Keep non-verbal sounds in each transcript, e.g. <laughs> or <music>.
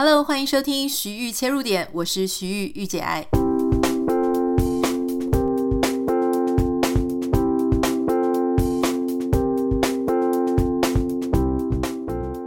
Hello，欢迎收听徐玉切入点，我是徐玉玉姐爱。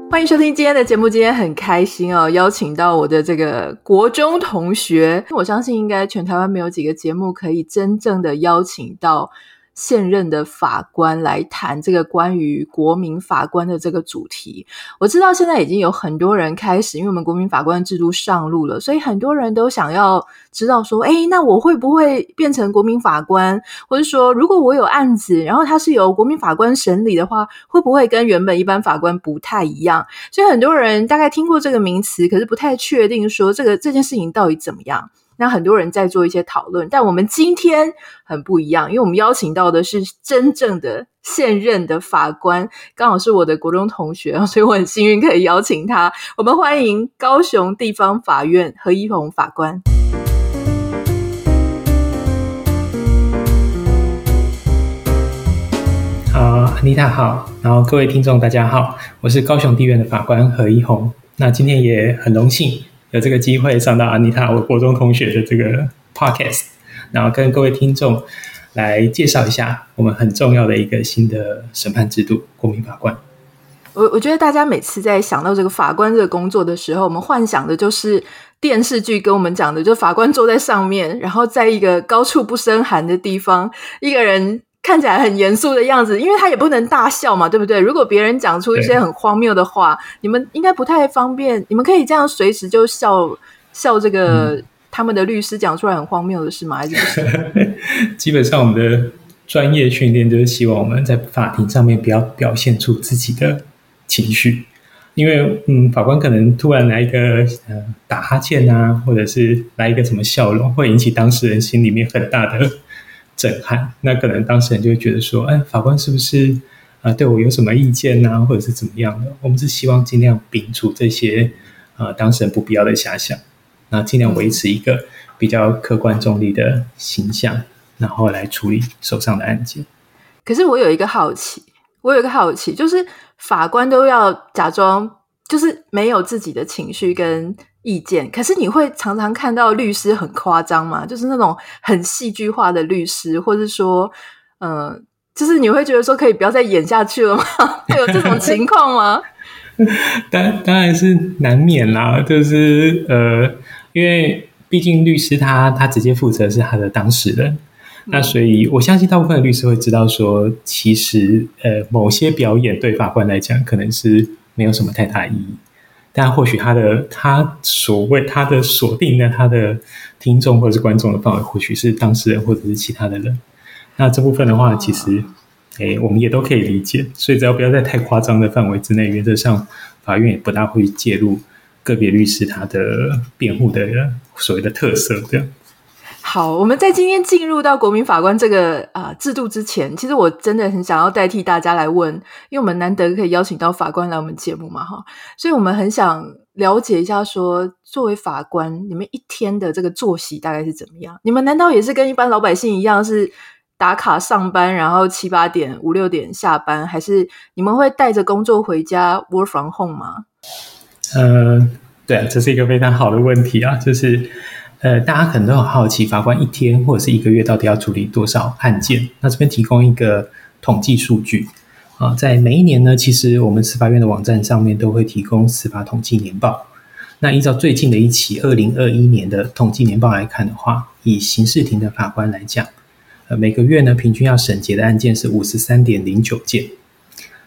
欢迎收听今天的节目，今天很开心哦，邀请到我的这个国中同学，我相信应该全台湾没有几个节目可以真正的邀请到。现任的法官来谈这个关于国民法官的这个主题。我知道现在已经有很多人开始，因为我们国民法官制度上路了，所以很多人都想要知道说，诶，那我会不会变成国民法官？或者说，如果我有案子，然后它是由国民法官审理的话，会不会跟原本一般法官不太一样？所以很多人大概听过这个名词，可是不太确定说这个这件事情到底怎么样。那很多人在做一些讨论，但我们今天很不一样，因为我们邀请到的是真正的现任的法官，刚好是我的国中同学，<laughs> 所以我很幸运可以邀请他。我们欢迎高雄地方法院何一宏法官。好，安妮塔好，然后各位听众大家好，我是高雄地院的法官何一宏。那今天也很荣幸。有这个机会上到安妮塔，我国中同学的这个 podcast，然后跟各位听众来介绍一下我们很重要的一个新的审判制度——国民法官。我我觉得大家每次在想到这个法官这个工作的时候，我们幻想的就是电视剧跟我们讲的，就法官坐在上面，然后在一个高处不胜寒的地方，一个人。看起来很严肃的样子，因为他也不能大笑嘛，对不对？如果别人讲出一些很荒谬的话，你们应该不太方便。你们可以这样随时就笑笑这个、嗯、他们的律师讲出来很荒谬的事吗？还是不是？<laughs> 基本上我们的专业训练就是希望我们在法庭上面不要表现出自己的情绪，因为嗯，法官可能突然来一个呃打哈欠啊，或者是来一个什么笑容，会引起当事人心里面很大的。震撼，那可能当事人就会觉得说，哎，法官是不是啊、对我有什么意见啊，或者是怎么样的？我们是希望尽量摒除这些啊、当事人不必要的遐想，那尽量维持一个比较客观中立的形象，然后来处理手上的案件。可是我有一个好奇，我有一个好奇，就是法官都要假装就是没有自己的情绪跟。意见，可是你会常常看到律师很夸张嘛？就是那种很戏剧化的律师，或者说，嗯、呃，就是你会觉得说可以不要再演下去了吗？<laughs> 会有这种情况吗？<laughs> 当当然是难免啦，就是呃，因为毕竟律师他他直接负责是他的当事人，嗯、那所以我相信大部分的律师会知道说，其实呃，某些表演对法官来讲可能是没有什么太大意义。但或许他的他所谓他的锁定的他的听众或者是观众的范围，或许是当事人或者是其他的人。那这部分的话，其实诶，我们也都可以理解。所以只要不要在太夸张的范围之内，原则上法院也不大会介入个别律师他的辩护的所谓的特色这样。好，我们在今天进入到国民法官这个啊、制度之前，其实我真的很想要代替大家来问，因为我们难得可以邀请到法官来我们节目嘛，哈，所以我们很想了解一下说，作为法官，你们一天的这个作息大概是怎么样？你们难道也是跟一般老百姓一样，是打卡上班，然后七八点、五六点下班，还是你们会带着工作回家 work from home 吗？嗯、呃，对，这是一个非常好的问题啊，就是。呃，大家可能都很好奇，法官一天或者是一个月到底要处理多少案件？那这边提供一个统计数据啊，在每一年呢，其实我们司法院的网站上面都会提供司法统计年报。那依照最近的一期二零二一年的统计年报来看的话，以刑事庭的法官来讲，呃，每个月呢平均要审结的案件是五十三点零九件，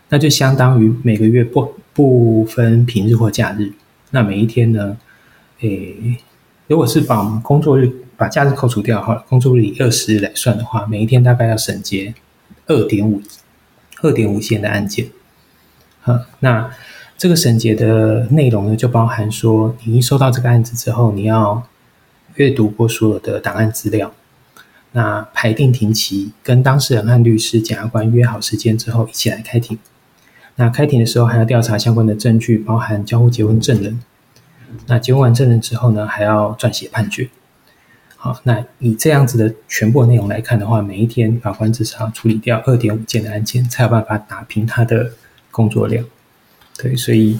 那就相当于每个月不不分平日或假日，那每一天呢，诶。如果是把工作日把假日扣除掉的话，工作日以二十日来算的话，每一天大概要审结二点五二点五件的案件。好，那这个审结的内容呢，就包含说，你一收到这个案子之后，你要阅读过所有的档案资料，那排定庭期，跟当事人和律师、检察官约好时间之后，一起来开庭。那开庭的时候还要调查相关的证据，包含交互结婚证人。那结婚完证人之后呢，还要撰写判决。好，那以这样子的全部内容来看的话，每一天法官至少要处理掉二点五件的案件，才有办法打平他的工作量。对，所以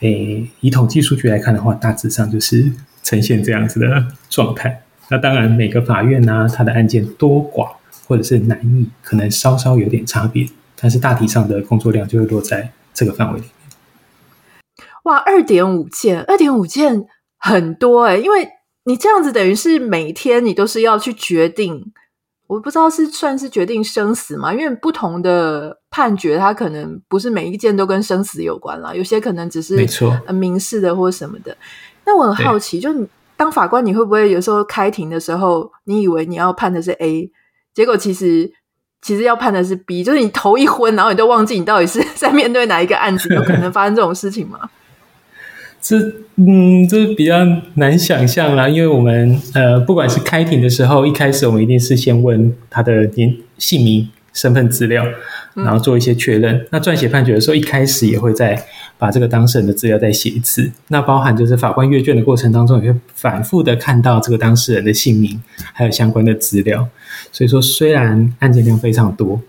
诶，以统计数据来看的话，大致上就是呈现这样子的状态。那当然，每个法院呢、啊，它的案件多寡或者是难易，可能稍稍有点差别，但是大体上的工作量就会落在这个范围里。哇，二点五件，二点五件很多诶，因为你这样子等于是每天你都是要去决定。我不知道是算是决定生死嘛？因为不同的判决，它可能不是每一件都跟生死有关啦，有些可能只是民事的或什么的。那我很好奇，就你当法官，你会不会有时候开庭的时候，你以为你要判的是 A，结果其实其实要判的是 B，就是你头一昏，然后你都忘记你到底是 <laughs> 在面对哪一个案子，有可能发生这种事情吗？这嗯，这比较难想象啦，因为我们呃，不管是开庭的时候，一开始我们一定是先问他的年姓名、身份资料，然后做一些确认。那撰写判决的时候，一开始也会再把这个当事人的资料再写一次。那包含就是法官阅卷的过程当中，也会反复的看到这个当事人的姓名，还有相关的资料。所以说，虽然案件量非常多，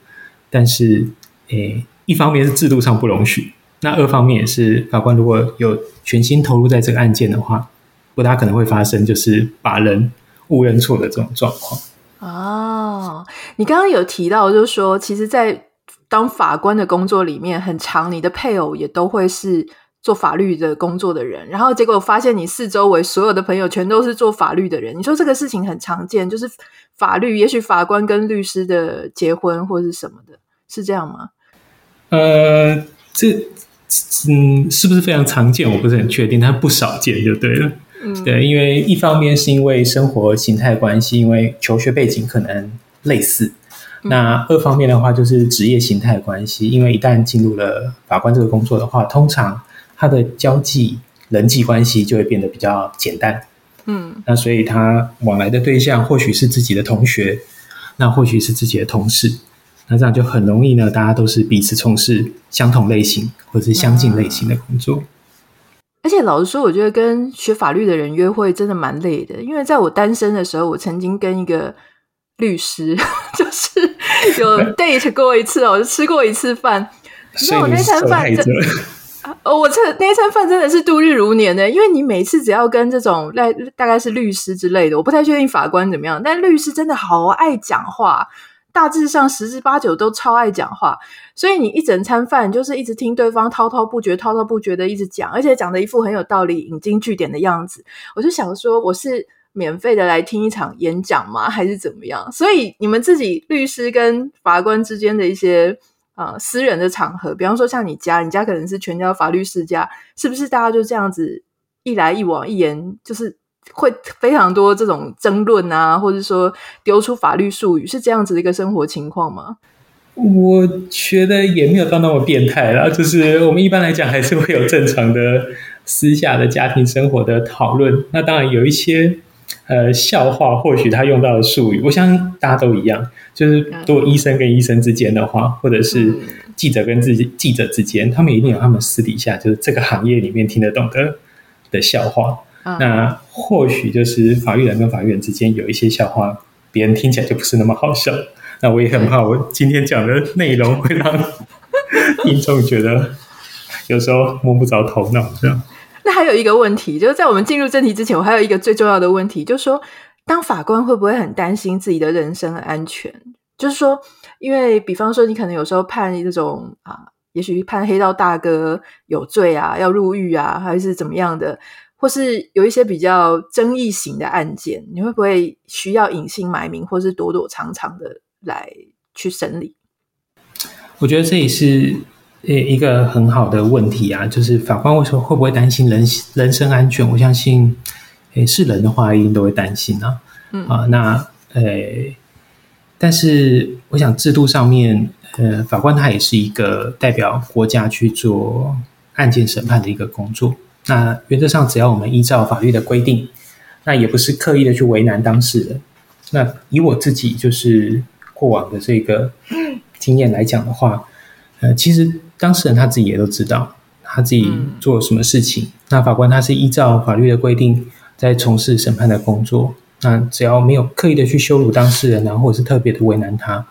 但是诶，一方面是制度上不容许。那二方面也是，法官如果有全心投入在这个案件的话，不大可能会发生就是把人误认错的这种状况。哦，你刚刚有提到，就是说，其实，在当法官的工作里面，很长你的配偶也都会是做法律的工作的人，然后结果发现你四周围所有的朋友全都是做法律的人。你说这个事情很常见，就是法律，也许法官跟律师的结婚或是什么的，是这样吗？呃，这。嗯，是不是非常常见？我不是很确定，但不少见就对了。嗯，对，因为一方面是因为生活形态关系，因为求学背景可能类似；嗯、那二方面的话，就是职业形态关系，因为一旦进入了法官这个工作的话，通常他的交际人际关系就会变得比较简单。嗯，那所以他往来的对象或许是自己的同学，那或许是自己的同事。那这样就很容易呢，大家都是彼此从事相同类型或者是相近类型的工作。而且老实说，我觉得跟学法律的人约会真的蛮累的。因为在我单身的时候，我曾经跟一个律师 <laughs> 就是有 <laughs> date 过一次哦，我就吃过一次饭。那我那餐饭真，<laughs> 哦，我这那餐饭真的是度日如年的。因为你每次只要跟这种大大概是律师之类的，我不太确定法官怎么样，但律师真的好爱讲话。大致上十之八九都超爱讲话，所以你一整餐饭就是一直听对方滔滔不绝、滔滔不绝的一直讲，而且讲的一副很有道理、引经据典的样子。我就想说，我是免费的来听一场演讲吗？还是怎么样？所以你们自己律师跟法官之间的一些呃私人的场合，比方说像你家，你家可能是全家法律世家，是不是大家就这样子一来一往、一言就是？会非常多这种争论啊，或者说丢出法律术语，是这样子的一个生活情况吗？我觉得也没有到那么变态啦，就是我们一般来讲还是会有正常的私下的家庭生活的讨论。那当然有一些呃笑话，或许他用到的术语，我相信大家都一样，就是如果医生跟医生之间的话，或者是记者跟自己记者之间，他们一定有他们私底下就是这个行业里面听得懂的的笑话。那或许就是法律人跟法律人之间有一些笑话，别人听起来就不是那么好笑。那我也很怕，我今天讲的内容会让听众觉得有时候摸不着头脑。这样。那还有一个问题，就是在我们进入正题之前，我还有一个最重要的问题，就是说，当法官会不会很担心自己的人身安全？就是说，因为比方说，你可能有时候判这种啊，也许判黑道大哥有罪啊，要入狱啊，还是怎么样的？或是有一些比较争议型的案件，你会不会需要隐姓埋名，或是躲躲藏藏的来去审理？我觉得这也是呃一个很好的问题啊，就是法官为什么会不会担心人人身安全？我相信，诶是人的话一定都会担心啊。嗯啊，那诶，但是我想制度上面，呃，法官他也是一个代表国家去做案件审判的一个工作。那原则上，只要我们依照法律的规定，那也不是刻意的去为难当事人。那以我自己就是过往的这个经验来讲的话，呃，其实当事人他自己也都知道他自己做了什么事情。那法官他是依照法律的规定在从事审判的工作。那只要没有刻意的去羞辱当事人然后，或者是特别的为难他，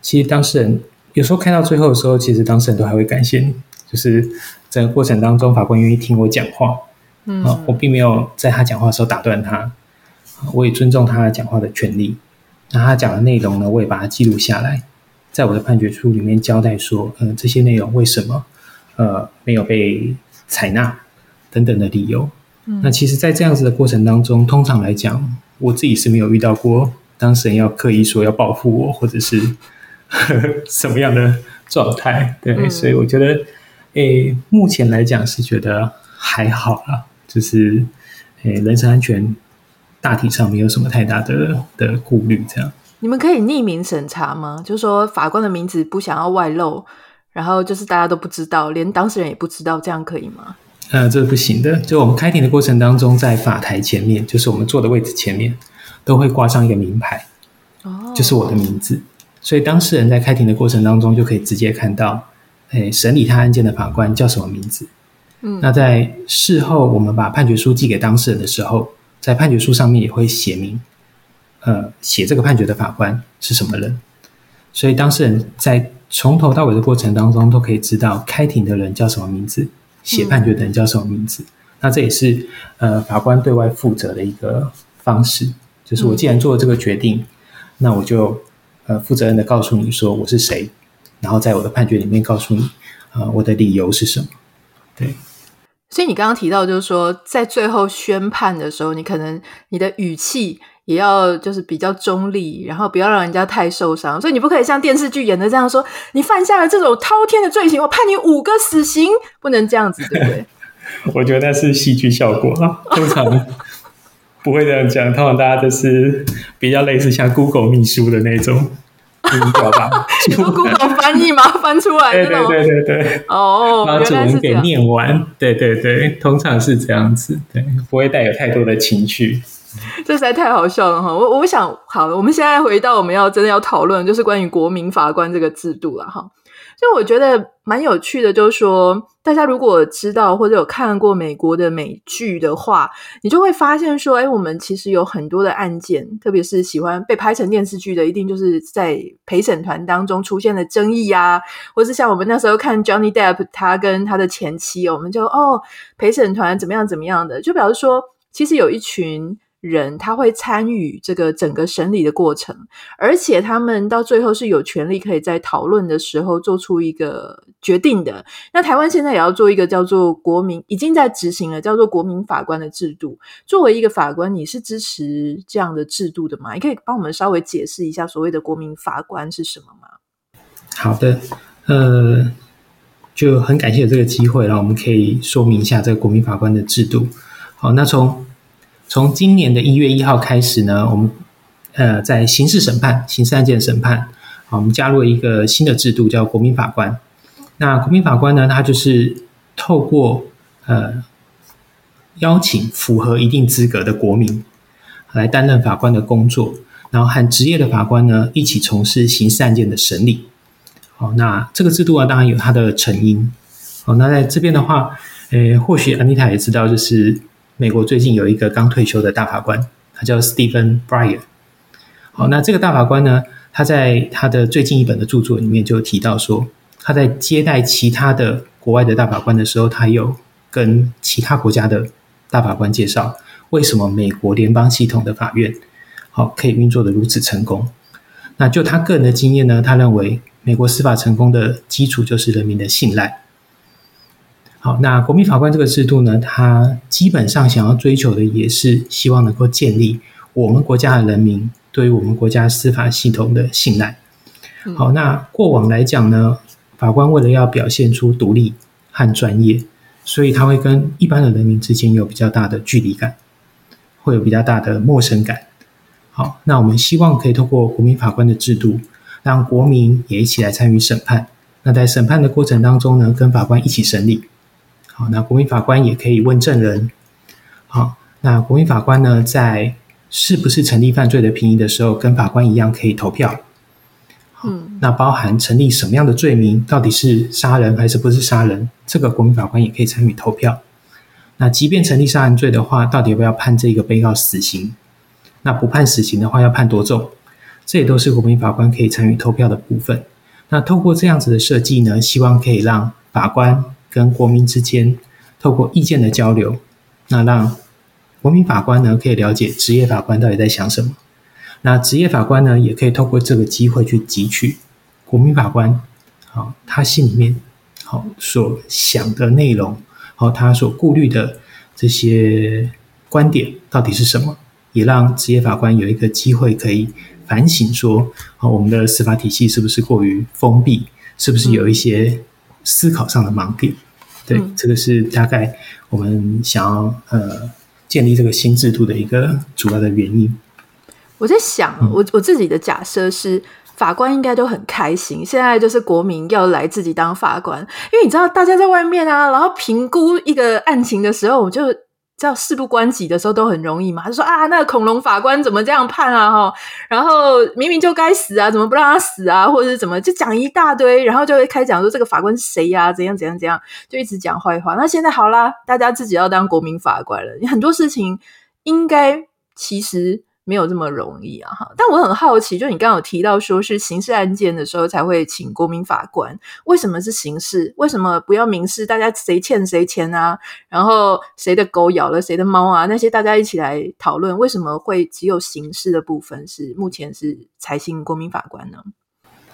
其实当事人有时候看到最后的时候，其实当事人都还会感谢你，就是。整个过程当中，法官愿意听我讲话，嗯，我并没有在他讲话的时候打断他，我也尊重他讲话的权利。那他讲的内容呢，我也把它记录下来，在我的判决书里面交代说，嗯，这些内容为什么呃没有被采纳等等的理由。嗯，那其实，在这样子的过程当中，通常来讲，我自己是没有遇到过当事人要刻意说要报复我，或者是呵 <laughs> 呵什么样的状态。对，嗯，所以我觉得，诶，目前来讲是觉得还好啦，就是诶，人身安全。大体上没有什么太大的的顾虑，这样。你们可以匿名审查吗？就是说法官的名字不想要外露，然后就是大家都不知道，连当事人也不知道，这样可以吗？呃，这是不行的。就我们开庭的过程当中，在法台前面，就是我们坐的位置前面，都会挂上一个名牌，哦，就是我的名字。所以当事人在开庭的过程当中，就可以直接看到，诶，审理他案件的法官叫什么名字。嗯，那在事后我们把判决书寄给当事人的时候。在判决书上面也会写明，呃，写这个判决的法官是什么人，所以当事人在从头到尾的过程当中都可以知道开庭的人叫什么名字，写判决的人叫什么名字。嗯、那这也是呃法官对外负责的一个方式，就是我既然做了这个决定，嗯、那我就呃负责任的告诉你说我是谁，然后在我的判决里面告诉你啊、呃、我的理由是什么，对。所以你刚刚提到，就是说，在最后宣判的时候，你可能你的语气也要就是比较中立，然后不要让人家太受伤。所以你不可以像电视剧演的这样说：“你犯下了这种滔天的罪行，我判你五个死刑。”不能这样子，对不对？<laughs> 我觉得那是戏剧效果啊，通常不会这样讲。通常大家都是比较类似像 Google 秘书的那种。<laughs> 你说 Google 翻译吗？<laughs> 翻出来？对对对对对。哦，把主文给念完。对对对，通常是这样子，对，不会带有太多的情绪。<laughs> 这实在太好笑了哈！我我想，好了，我们现在回到我们要真的要讨论，就是关于国民法官这个制度了哈。就我觉得蛮有趣的，就是说，大家如果知道或者有看过美国的美剧的话，你就会发现说，哎，我们其实有很多的案件，特别是喜欢被拍成电视剧的，一定就是在陪审团当中出现了争议啊，或是像我们那时候看 Johnny Depp 他跟他的前妻，我们就哦，陪审团怎么样怎么样的，就表示说，其实有一群。人他会参与这个整个审理的过程，而且他们到最后是有权利可以在讨论的时候做出一个决定的。那台湾现在也要做一个叫做国民，已经在执行了叫做国民法官的制度。作为一个法官，你是支持这样的制度的吗？你可以帮我们稍微解释一下所谓的国民法官是什么吗？好的，呃，就很感谢这个机会，让我们可以说明一下这个国民法官的制度。好，那从从今年的一月一号开始呢，我们呃在刑事审判、刑事案件审判，好，我们加入了一个新的制度，叫国民法官。那国民法官呢，他就是透过呃邀请符合一定资格的国民来担任法官的工作，然后和职业的法官呢一起从事刑事案件的审理。好，那这个制度啊，当然有它的成因。好，那在这边的话，呃，或许安妮塔也知道，就是。美国最近有一个刚退休的大法官，他叫 Stephen Breyer。好，那这个大法官呢，他在他的最近一本的著作里面就提到说，他在接待其他的国外的大法官的时候，他有跟其他国家的大法官介绍，为什么美国联邦系统的法院好可以运作的如此成功。那就他个人的经验呢，他认为美国司法成功的基础就是人民的信赖。好，那国民法官这个制度呢，它基本上想要追求的也是希望能够建立我们国家的人民对于我们国家司法系统的信赖。好，那过往来讲呢，法官为了要表现出独立和专业，所以他会跟一般的人民之间有比较大的距离感，会有比较大的陌生感。好，那我们希望可以透过国民法官的制度，让国民也一起来参与审判。那在审判的过程当中呢，跟法官一起审理。好，那国民法官也可以问证人。好，那国民法官呢，在是不是成立犯罪的评议的时候，跟法官一样可以投票。嗯，那包含成立什么样的罪名，到底是杀人还是不是杀人，这个国民法官也可以参与投票。那即便成立杀人罪的话，到底要不要判这个被告死刑？那不判死刑的话，要判多重？这也都是国民法官可以参与投票的部分。那透过这样子的设计呢，希望可以让法官。跟国民之间透过意见的交流，那让国民法官呢可以了解职业法官到底在想什么。那职业法官呢也可以透过这个机会去汲取国民法官好他心里面好所想的内容，好他所顾虑的这些观点到底是什么，也让职业法官有一个机会可以反省说，啊，我们的司法体系是不是过于封闭？是不是有一些思考上的盲点？对，嗯、这个是大概我们想要呃建立这个新制度的一个主要的原因。我在想，我我自己的假设是，法官应该都很开心，现在就是国民要来自己当法官，因为你知道，大家在外面啊，然后评估一个案情的时候，我就。叫事不关己的时候都很容易嘛，就说啊，那个恐龙法官怎么这样判啊？哈，然后明明就该死啊，怎么不让他死啊？或者是怎么就讲一大堆，然后就会开讲说这个法官是谁呀？怎样怎样怎样，就一直讲坏话。那现在好啦，大家自己要当国民法官了，你很多事情应该其实。没有这么容易啊！哈，但我很好奇，就你刚刚有提到说是刑事案件的时候才会请国民法官，为什么是刑事？为什么不要民事？大家谁欠谁钱啊？然后谁的狗咬了谁的猫啊？那些大家一起来讨论，为什么会只有刑事的部分是目前是才信国民法官呢？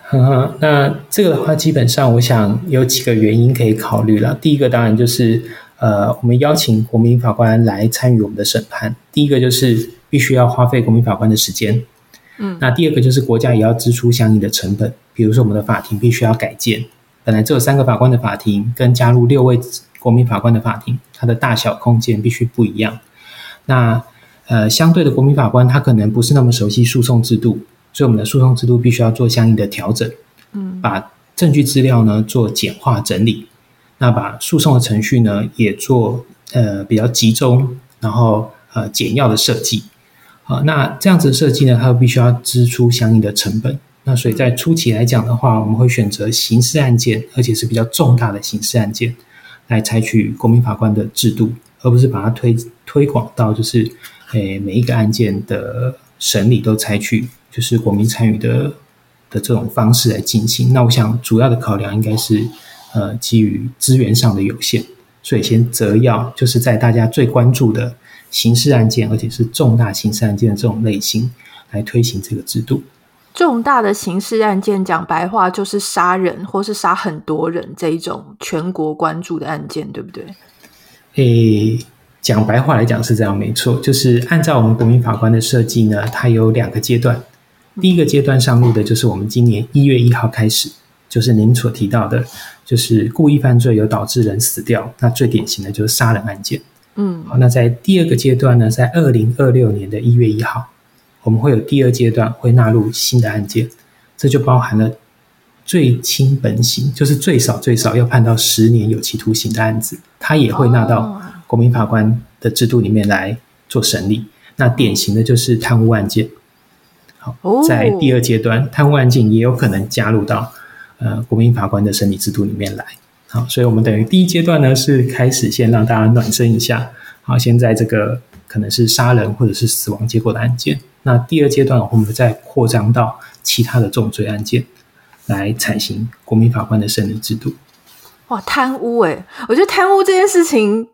呵呵，那这个的话，基本上我想有几个原因可以考虑了。第一个当然就是呃，我们邀请国民法官来参与我们的审判。第一个就是。必须要花费国民法官的时间，嗯，那第二个就是国家也要支出相应的成本，比如说我们的法庭必须要改建，本来只有三个法官的法庭，跟加入六位国民法官的法庭，它的大小空间必须不一样。那呃，相对的国民法官他可能不是那么熟悉诉讼制度，所以我们的诉讼制度必须要做相应的调整，嗯，把证据资料呢做简化整理，那把诉讼的程序呢也做呃比较集中，然后呃简要的设计。好，那这样子的设计呢，它必须要支出相应的成本。那所以在初期来讲的话，我们会选择刑事案件，而且是比较重大的刑事案件，来采取国民法官的制度，而不是把它推推广到就是，诶每一个案件的审理都采取就是国民参与的的这种方式来进行。那我想主要的考量应该是，呃，基于资源上的有限，所以先择要就是在大家最关注的。刑事案件，而且是重大刑事案件的这种类型，来推行这个制度。重大的刑事案件，讲白话就是杀人，或是杀很多人这一种全国关注的案件，对不对？诶，讲白话来讲是这样，没错。就是按照我们国民法官的设计呢，它有两个阶段。第一个阶段上路的就是我们今年一月一号开始，就是您所提到的，就是故意犯罪有导致人死掉，那最典型的就是杀人案件。嗯，好，那在第二个阶段呢，在二零二六年的一月一号，我们会有第二阶段会纳入新的案件，这就包含了最轻本刑，就是最少最少要判到十年有期徒刑的案子，它也会纳到国民法官的制度里面来做审理。那典型的就是贪污案件，好，在第二阶段，贪污案件也有可能加入到呃国民法官的审理制度里面来。好，所以我们等于第一阶段呢，是开始先让大家暖身一下。好，现在这个可能是杀人或者是死亡结果的案件。那第二阶段，我们再扩张到其他的重罪案件，来采行国民法官的审理制度。哇，贪污诶，我觉得贪污这件事情，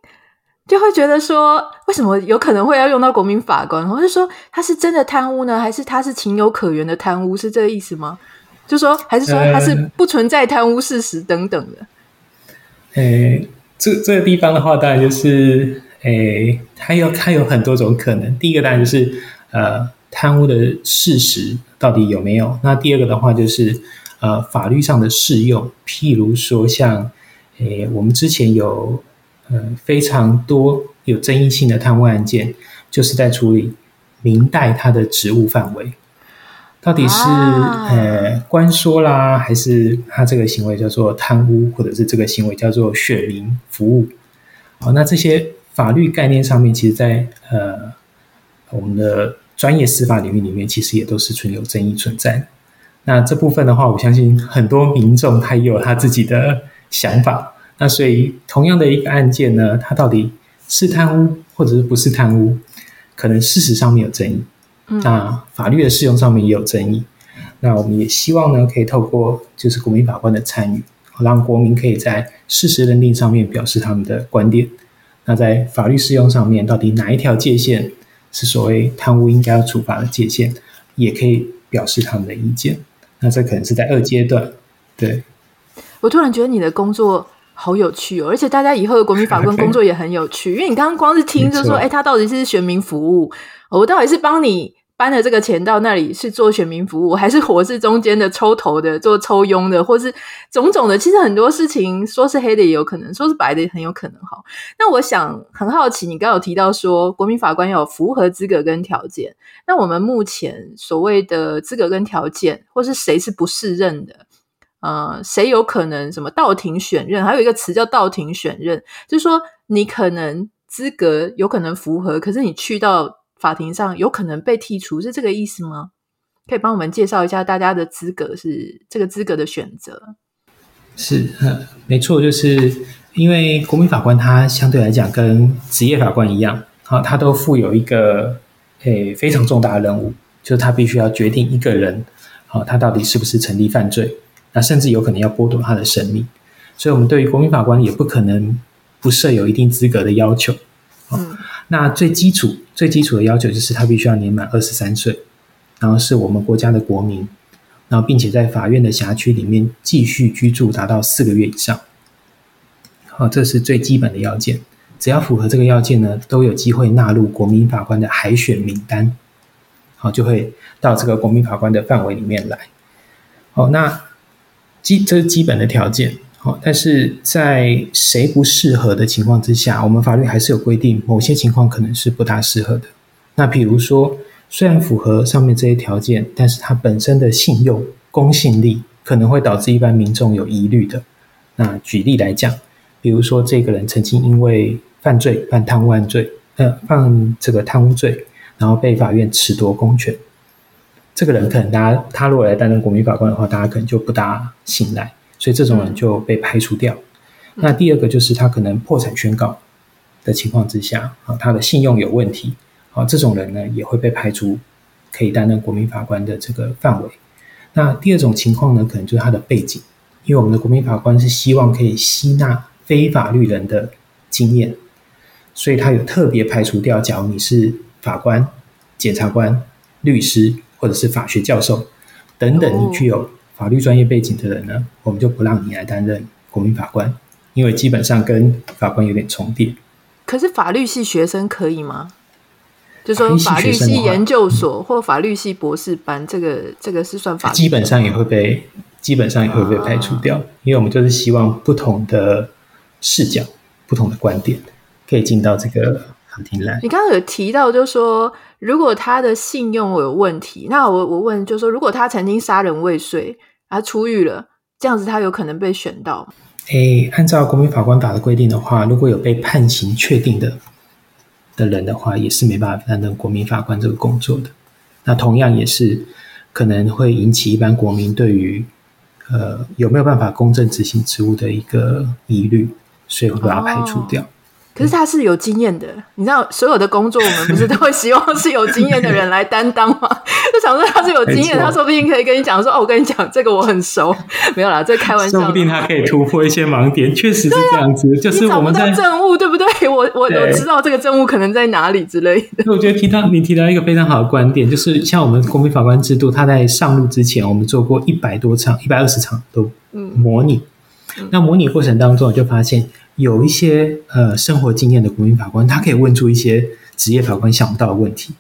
就会觉得说，为什么有可能会要用到国民法官？或是说他是真的贪污呢，还是他是情有可原的贪污？是这个意思吗？就说还是说他是不存在贪污事实等等的？诶，这这个地方的话，当然就是，诶，它有它有很多种可能。第一个当然就是，呃，贪污的事实到底有没有？那第二个的话就是，呃，法律上的适用。譬如说，像，诶，我们之前有，呃，非常多有争议性的贪污案件，就是在处理明代他的职务范围。到底是呃官说啦，还是他这个行为叫做贪污，或者是这个行为叫做选民服务？好，那这些法律概念上面，其实在呃我们的专业司法领域里面，其实也都是存有争议存在的。那这部分的话，我相信很多民众他也有他自己的想法。那所以同样的一个案件呢，它到底是贪污，或者是不是贪污，可能事实上面有争议。那法律的适用上面也有争议，那我们也希望呢，可以透过就是国民法官的参与，让国民可以在事实认定上面表示他们的观点。那在法律适用上面，到底哪一条界限是所谓贪污应该要处罚的界限，也可以表示他们的意见。那这可能是在二阶段。对，我突然觉得你的工作好有趣哦，而且大家以后的国民法官工作也很有趣，<laughs> 因为你刚刚光是听就说，哎，他到底是选民服务，我到底是帮你。搬了这个钱到那里是做选民服务，还是我是中间的抽头的，做抽佣的，或是种种的？其实很多事情说是黑的也有可能，说是白的也很有可能。哈，那我想很好奇，你刚刚有提到说国民法官要有符合资格跟条件，那我们目前所谓的资格跟条件，或是谁是不适任的？呃，谁有可能什么到庭选任？还有一个词叫到庭选任，就是说你可能资格有可能符合，可是你去到。法庭上有可能被剔除，是这个意思吗？可以帮我们介绍一下大家的资格是这个资格的选择？是，嗯，没错，就是因为国民法官他相对来讲跟职业法官一样，好，他都负有一个诶非常重大的任务，就是他必须要决定一个人，好，他到底是不是成立犯罪，那甚至有可能要剥夺他的生命，所以我们对于国民法官也不可能不设有一定资格的要求，嗯。那最基础、最基础的要求就是他必须要年满二十三岁，然后是我们国家的国民，然后并且在法院的辖区里面继续居住达到四个月以上。好，这是最基本的要件。只要符合这个要件呢，都有机会纳入国民法官的海选名单。好，就会到这个国民法官的范围里面来。好，那基这是基本的条件。好，但是在谁不适合的情况之下，我们法律还是有规定，某些情况可能是不大适合的。那比如说，虽然符合上面这些条件，但是它本身的信用、公信力可能会导致一般民众有疑虑的。那举例来讲，比如说这个人曾经因为犯罪、犯贪污案罪，呃，犯这个贪污罪，然后被法院褫夺公权，这个人可能大家他如果来担任国民法官的话，大家可能就不大信赖。所以这种人就被排除掉。嗯。那第二个就是他可能破产宣告的情况之下，啊，他的信用有问题，啊，这种人呢也会被排除可以担任国民法官的这个范围。那第二种情况呢，可能就是他的背景，因为我们的国民法官是希望可以吸纳非法律人的经验，所以他有特别排除掉，假如你是法官、检察官、律师或者是法学教授等等，你具有。法律专业背景的人呢，我们就不让你来担任国民法官，因为基本上跟法官有点重叠。可是法律系学生可以吗？就说法律系研究所或法律系博士班，这个这个是算法律？基本上也会被基本上也会被排除掉，啊，因为我们就是希望不同的视角、不同的观点可以进到这个法庭来。你刚刚有提到，就是说。如果他的信用有问题，那我我问，就是说，如果他曾经杀人未遂，他出狱了，这样子他有可能被选到吗？诶，按照国民法官法的规定的话，如果有被判刑确定的的人的话，也是没办法担任国民法官这个工作的。那同样也是可能会引起一般国民对于呃有没有办法公正执行职务的一个疑虑，所以会把它排除掉。哦可是他是有经验的，你知道，所有的工作我们不是都会希望是有经验的人来担当吗？<laughs> 就想说他是有经验，他说不定可以跟你讲说：“哦，我跟你讲，这个我很熟。<laughs> ”没有啦，这开玩笑。说不定他可以突破一些盲点，确实是这样子。啊、就是我们在政务，对不对？我我我知道这个政务可能在哪里之类的。我觉得提到你提到一个非常好的观点，就是像我们公民法官制度，他在上路之前，我们做过一百多场、一百二十场都模拟。嗯、那模拟过程当中，我就发现。有一些呃生活经验的国民法官，他可以问出一些职业法官想不到的问题。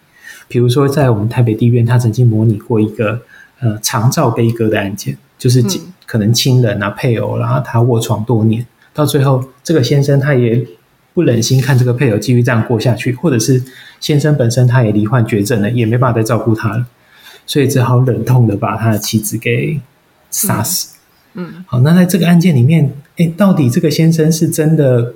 比如说，在我们台北地院，他曾经模拟过一个呃长照悲歌的案件，就是可能亲人啊、配偶，然后他卧床多年，到最后这个先生他也不忍心看这个配偶继续这样过下去，或者是先生本身他也罹患绝症了，也没办法再照顾他了，所以只好忍痛的把他的妻子给杀死。嗯，好，那在这个案件里面。诶，到底这个先生是真的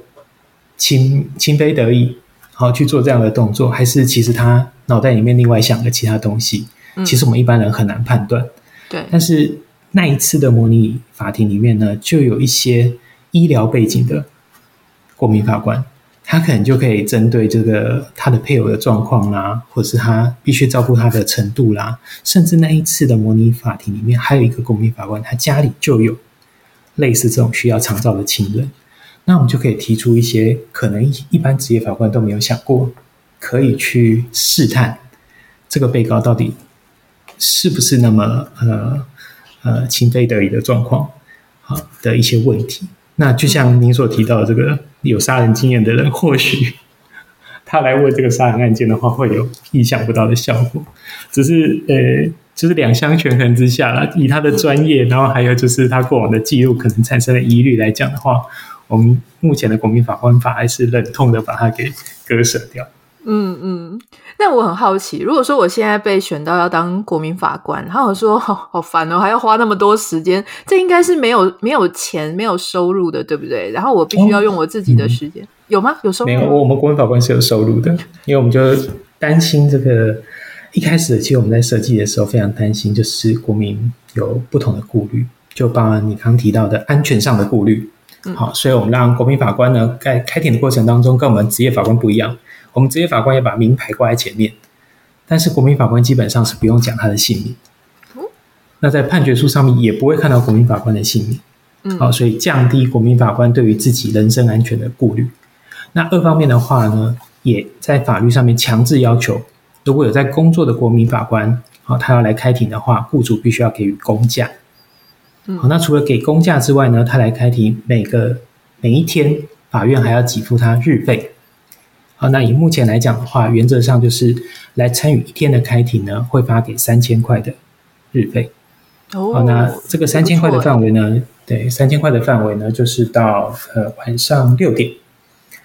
情情非得已，好去做这样的动作，还是其实他脑袋里面另外想了其他东西？嗯，其实我们一般人很难判断。对，但是那一次的模拟法庭里面呢，就有一些医疗背景的国民法官，他可能就可以针对这个他的配偶的状况啦，或者是他必须照顾他的程度啦，甚至那一次的模拟法庭里面还有一个国民法官，他家里就有。类似这种需要长照的情人，那我们就可以提出一些可能一般职业法官都没有想过，可以去试探这个被告到底是不是那么呃呃情非得已的状况，好的一些问题。那就像您所提到的，这个有杀人经验的人，或许他来问这个杀人案件的话，会有意想不到的效果。只是呃，就是两相权衡之下啦，以他的专业，然后还有就是他过往的记录可能产生的疑虑来讲的话，我们目前的国民法官法还是忍痛的把他给割舍掉。嗯嗯，那我很好奇，如果说我现在被选到要当国民法官，然后我说好 <laughs> 好烦哦，还要花那么多时间，这应该是没有没有钱、没有收入的，对不对？然后我必须要用我自己的时间，有吗？有收入？没有，我们国民法官是有收入的，因为我们就担心这个一开始，其实我们在设计的时候非常担心，就是国民有不同的顾虑，就包括你刚提到的安全上的顾虑。好，所以我们让国民法官呢，在开庭的过程当中，跟我们职业法官不一样。我们职业法官也把名牌挂在前面，但是国民法官基本上是不用讲他的姓名。那在判决书上面也不会看到国民法官的姓名。嗯，好，所以降低国民法官对于自己人身安全的顾虑。那二方面的话呢，也在法律上面强制要求，如果有在工作的国民法官，好，他要来开庭的话，雇主必须要给予公假。好，那除了给公假之外呢，他来开庭每个每一天，法院还要给付他日费。好，那以目前来讲的话，原则上就是来参与一天的开庭呢，会发给三千块的日费。哦，好，那这个三千块的范围呢，对，三千块的范围呢，就是到呃晚上六点。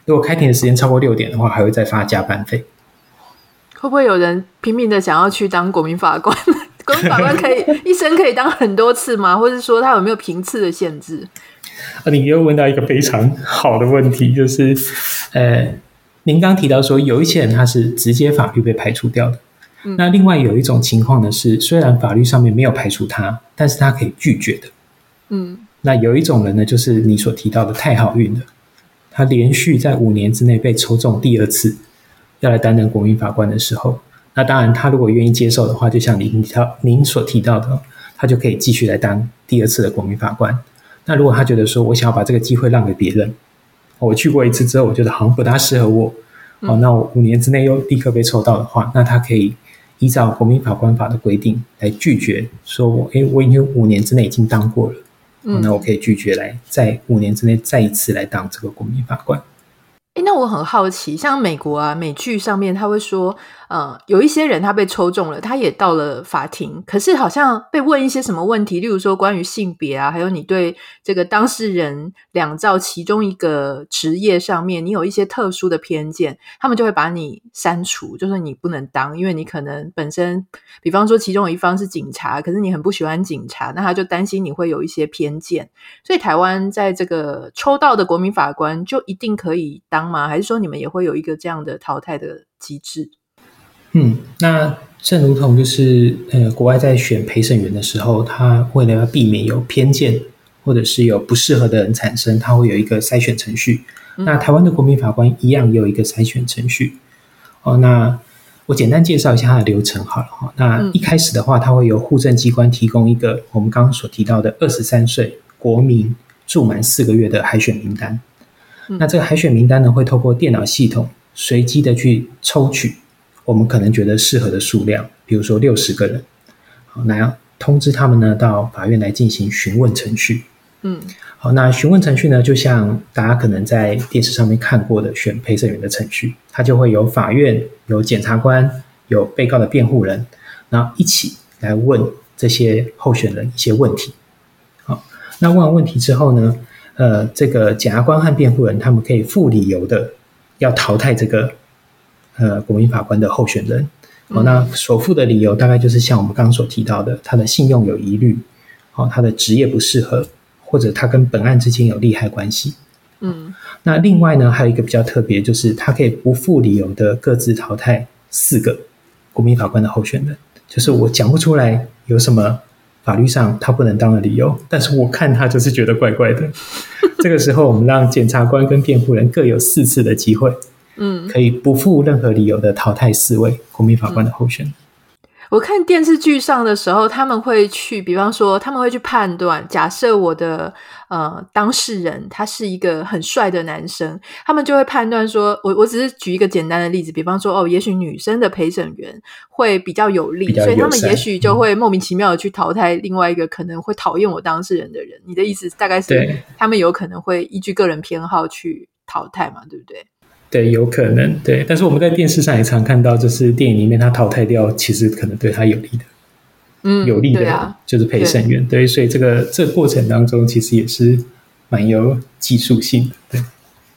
如果开庭的时间超过六点的话，还会再发加班费。会不会有人拼命的想要去当国民法官？<laughs> 国民法官可以 <laughs> 一生可以当很多次吗？或者说他有没有频次的限制？啊，你又问到一个非常好的问题，就是呃。您刚提到说，有一些人他是直接法律被排除掉的。嗯、那另外有一种情况呢，是虽然法律上面没有排除他，但是他可以拒绝的。嗯，那有一种人呢，就是你所提到的太好运了，他连续在五年之内被抽中第二次要来担任国民法官的时候，那当然他如果愿意接受的话，就像您提到您所提到的，他就可以继续来当第二次的国民法官。那如果他觉得说我想要把这个机会让给别人。我去过一次之后，我觉得好像不大适合我。哦，那我五年之内又立刻被抽到的话，那他可以依照国民法官法的规定来拒绝，说我诶，我已经五年之内已经当过了，嗯，那我可以拒绝来在五年之内再一次来当这个国民法官。诶，那我很好奇，像美国啊，美剧上面他会说，呃，有一些人他被抽中了，他也到了法庭，可是好像被问一些什么问题，例如说关于性别啊，还有你对这个当事人两造其中一个职业上面，你有一些特殊的偏见，他们就会把你删除，就是你不能当，因为你可能本身，比方说其中有一方是警察，可是你很不喜欢警察，那他就担心你会有一些偏见，所以台湾在这个抽到的国民法官就一定可以当吗？还是说你们也会有一个这样的淘汰的机制？嗯，那正如同就是呃，国外在选陪审员的时候，他为了要避免有偏见或者是有不适合的人产生，他会有一个筛选程序。嗯、那台湾的国民法官一样也有一个筛选程序。哦，那我简单介绍一下它的流程好了哈。那一开始的话，它会由户政机关提供一个我们刚刚所提到的二十三岁国民住满四个月的海选名单。嗯、那这个海选名单呢，会透过电脑系统随机的去抽取。我们可能觉得适合的数量，比如说六十个人，好，那要通知他们呢到法院来进行询问程序。嗯，好，那询问程序呢，就像大家可能在电视上面看过的选陪审员的程序，它就会有法院、有检察官、有被告的辩护人，然后一起来问这些候选人一些问题。好，那问完问题之后呢，呃，这个检察官和辩护人他们可以附理由的要淘汰这个。呃，国民法官的候选人，哦，那所付的理由大概就是像我们刚刚所提到的，他的信用有疑虑，哦，他的职业不适合，或者他跟本案之间有利害关系。嗯，那另外呢，还有一个比较特别，就是他可以不附理由的各自淘汰四个国民法官的候选人，就是我讲不出来有什么法律上他不能当的理由，但是我看他就是觉得怪怪的。这个时候，我们让检察官跟辩护人各有四次的机会。嗯，可以不附任何理由的淘汰四位国民法官的候选人。我看电视剧上的时候，他们会去，比方说，他们会去判断，假设我的呃当事人他是一个很帅的男生，他们就会判断说，我我只是举一个简单的例子，比方说，哦，也许女生的陪审员会比较有利，所以他们也许就会莫名其妙的去淘汰另外一个可能会讨厌我当事人的人。你的意思大概是，他们有可能会依据个人偏好去淘汰嘛，对不对？对，有可能对，但是我们在电视上也常看到，就是电影里面他淘汰掉，其实可能对他有利的，嗯，有利的，就是陪审员。对，对，所以这个这个过程当中，其实也是蛮有技术性的。对，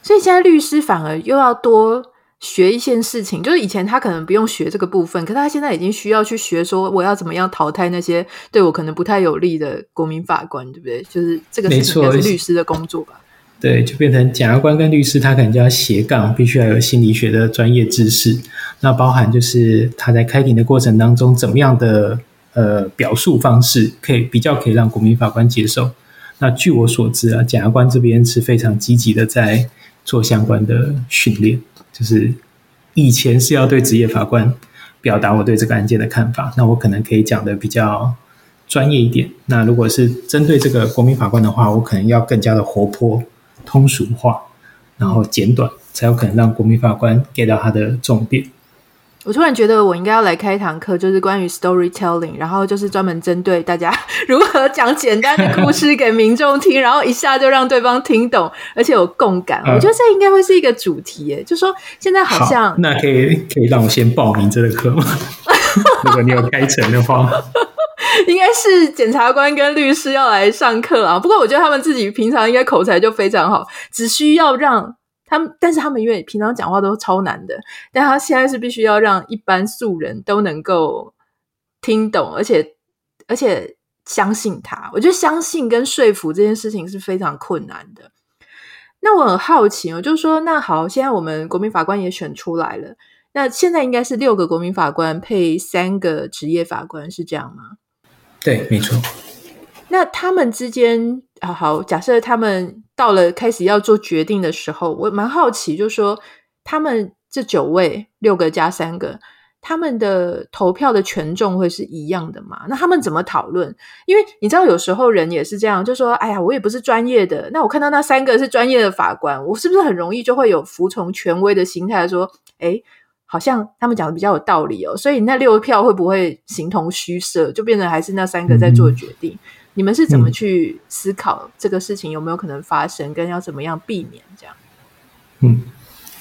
所以现在律师反而又要多学一些事情，就是以前他可能不用学这个部分，可是他现在已经需要去学，说我要怎么样淘汰那些对我可能不太有利的国民法官，对不对？就是这个事情也是律师的工作吧。对，就变成检察官跟律师，他可能就要斜杠，必须要有心理学的专业知识。那包含就是他在开庭的过程当中，怎么样的呃表述方式，可以比较可以让国民法官接受。那据我所知啊，检察官这边是非常积极的在做相关的训练。就是以前是要对职业法官表达我对这个案件的看法，那我可能可以讲的比较专业一点。那如果是针对这个国民法官的话，我可能要更加的活泼。通俗化，然后简短，才有可能让国民法官 get 到他的重点。我突然觉得我应该要来开一堂课，就是关于 storytelling，然后就是专门针对大家 <laughs> 如何讲简单的故事给民众听，<laughs> 然后一下就让对方听懂，而且有共感。嗯、我觉得这应该会是一个主题，耶，就说现在好像好，那可以可以让我先报名这个课吗？<laughs> 如果你有开成的话。<laughs> 应该是检察官跟律师要来上课啊，不过我觉得他们自己平常应该口才就非常好，只需要让他们，但是他们因为平常讲话都超难的，但他现在是必须要让一般素人都能够听懂，而且而且相信他。我觉得相信跟说服这件事情是非常困难的。那我很好奇，我就是说，那好，现在我们国民法官也选出来了，那现在应该是六个国民法官配三个职业法官，是这样吗？对，没错。<laughs> 那他们之间啊，好，假设他们到了开始要做决定的时候，我蛮好奇，就是说他们这九位，六个加三个，他们的投票的权重会是一样的吗？那他们怎么讨论？因为你知道，有时候人也是这样，就说，哎呀，我也不是专业的，那我看到那三个是专业的法官，我是不是很容易就会有服从权威的心态，说，哎。好像他们讲的比较有道理哦，所以那六票会不会形同虚设，就变成还是那三个在做决定？嗯、你们是怎么去思考这个事情有没有可能发生，跟要怎么样避免这样？嗯，